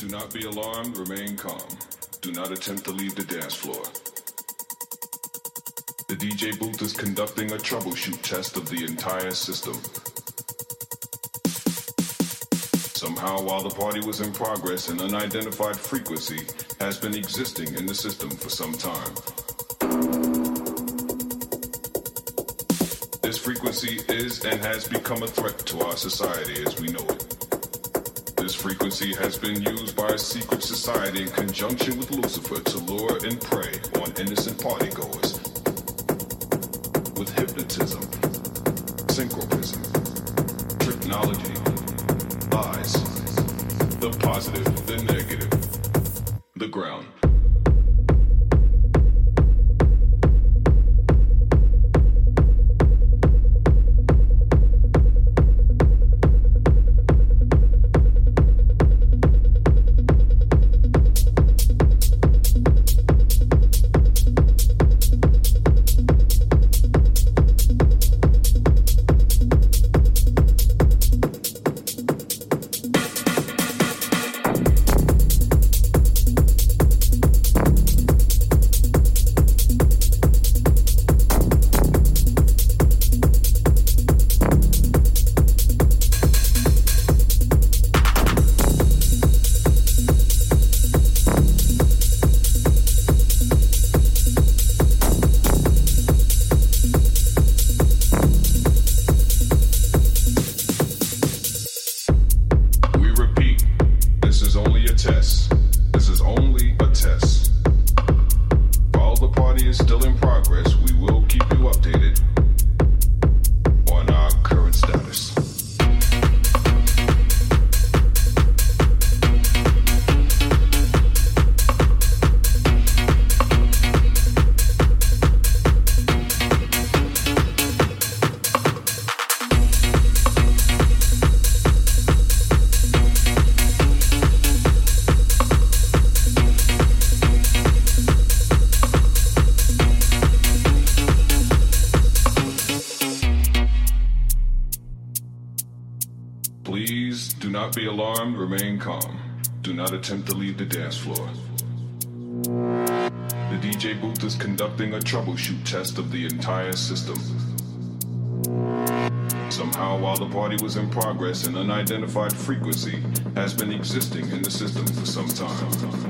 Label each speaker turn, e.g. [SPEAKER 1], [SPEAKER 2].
[SPEAKER 1] Do not be alarmed, remain calm. Do not attempt to leave the dance floor. The DJ booth is conducting a troubleshoot test of the entire system. Somehow, while the party was in progress, an unidentified frequency has been existing in the system for some time. This frequency is and has become a threat to our society as we know it. Frequency has been used by a secret society in conjunction with Lucifer to lure and prey on innocent partygoers. With hypnotism, synchronism, technology, lies, the positive, the negative, attempt to leave the dance floor. The DJ booth is conducting a troubleshoot test of the entire system. Somehow, while the party was in progress, an unidentified frequency has been existing in the system for some time.